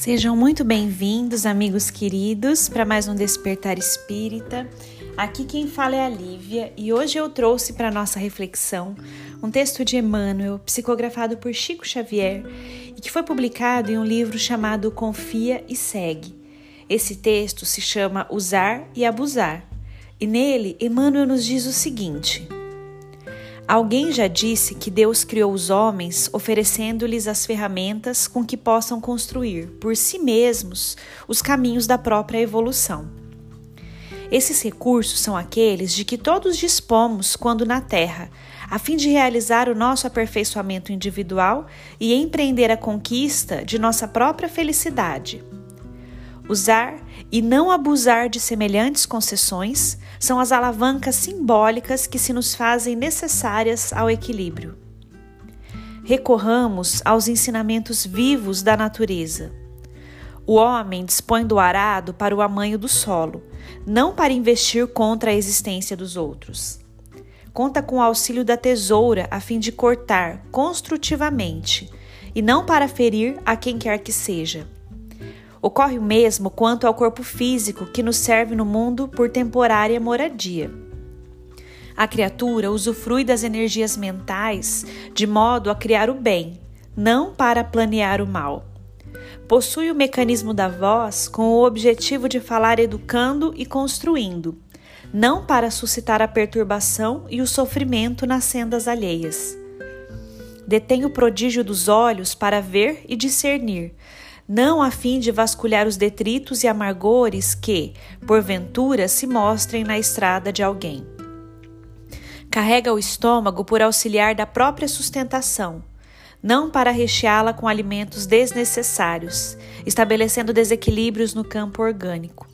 Sejam muito bem-vindos, amigos queridos, para mais um Despertar Espírita. Aqui quem fala é a Lívia e hoje eu trouxe para nossa reflexão um texto de Emmanuel, psicografado por Chico Xavier e que foi publicado em um livro chamado Confia e Segue. Esse texto se chama Usar e Abusar, e nele Emmanuel nos diz o seguinte: Alguém já disse que Deus criou os homens oferecendo-lhes as ferramentas com que possam construir por si mesmos os caminhos da própria evolução. Esses recursos são aqueles de que todos dispomos quando na Terra, a fim de realizar o nosso aperfeiçoamento individual e empreender a conquista de nossa própria felicidade. Usar e não abusar de semelhantes concessões são as alavancas simbólicas que se nos fazem necessárias ao equilíbrio. Recorramos aos ensinamentos vivos da natureza. O homem dispõe do arado para o amanho do solo, não para investir contra a existência dos outros conta com o auxílio da tesoura a fim de cortar construtivamente e não para ferir a quem quer que seja. Ocorre o mesmo quanto ao corpo físico que nos serve no mundo por temporária moradia. A criatura usufrui das energias mentais de modo a criar o bem, não para planear o mal. Possui o mecanismo da voz com o objetivo de falar educando e construindo não para suscitar a perturbação e o sofrimento nas sendas alheias. Detém o prodígio dos olhos para ver e discernir, não a fim de vasculhar os detritos e amargores que, porventura, se mostrem na estrada de alguém. Carrega o estômago por auxiliar da própria sustentação, não para recheá-la com alimentos desnecessários, estabelecendo desequilíbrios no campo orgânico.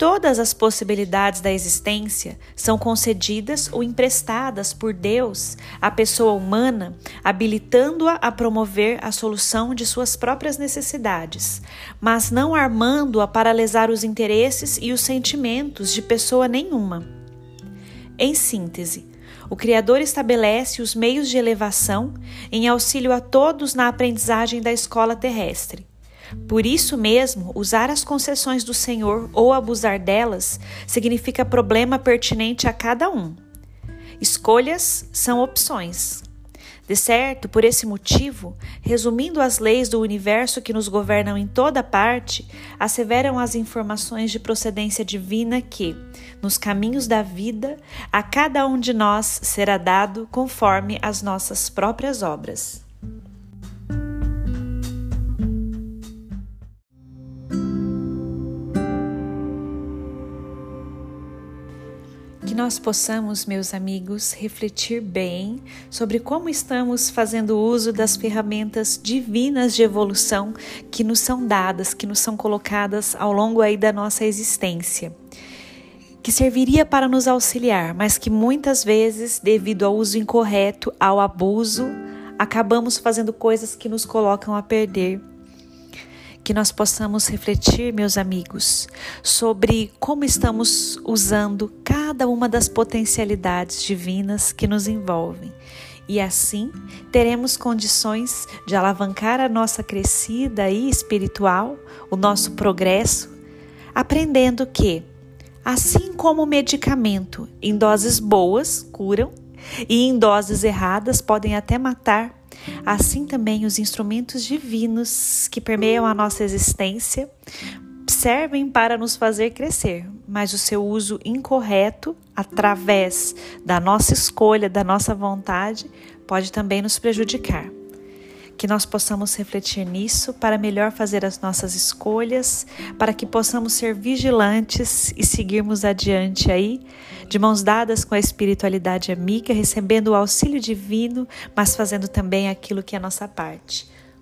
Todas as possibilidades da existência são concedidas ou emprestadas por Deus à pessoa humana, habilitando-a a promover a solução de suas próprias necessidades, mas não armando-a para lesar os interesses e os sentimentos de pessoa nenhuma. Em síntese, o Criador estabelece os meios de elevação em auxílio a todos na aprendizagem da escola terrestre por isso mesmo, usar as concessões do Senhor ou abusar delas significa problema pertinente a cada um. Escolhas são opções. De certo, por esse motivo, resumindo as leis do universo que nos governam em toda parte, asseveram as informações de procedência divina que, nos caminhos da vida, a cada um de nós será dado conforme as nossas próprias obras. Que nós possamos, meus amigos, refletir bem sobre como estamos fazendo uso das ferramentas divinas de evolução que nos são dadas, que nos são colocadas ao longo aí da nossa existência. Que serviria para nos auxiliar, mas que muitas vezes, devido ao uso incorreto, ao abuso, acabamos fazendo coisas que nos colocam a perder que nós possamos refletir, meus amigos, sobre como estamos usando cada uma das potencialidades divinas que nos envolvem. E assim teremos condições de alavancar a nossa crescida e espiritual, o nosso progresso, aprendendo que, assim como o medicamento em doses boas curam e em doses erradas podem até matar, Assim também os instrumentos divinos que permeiam a nossa existência servem para nos fazer crescer, mas o seu uso incorreto, através da nossa escolha, da nossa vontade, pode também nos prejudicar que nós possamos refletir nisso para melhor fazer as nossas escolhas, para que possamos ser vigilantes e seguirmos adiante aí, de mãos dadas com a espiritualidade amiga, recebendo o auxílio divino, mas fazendo também aquilo que é a nossa parte.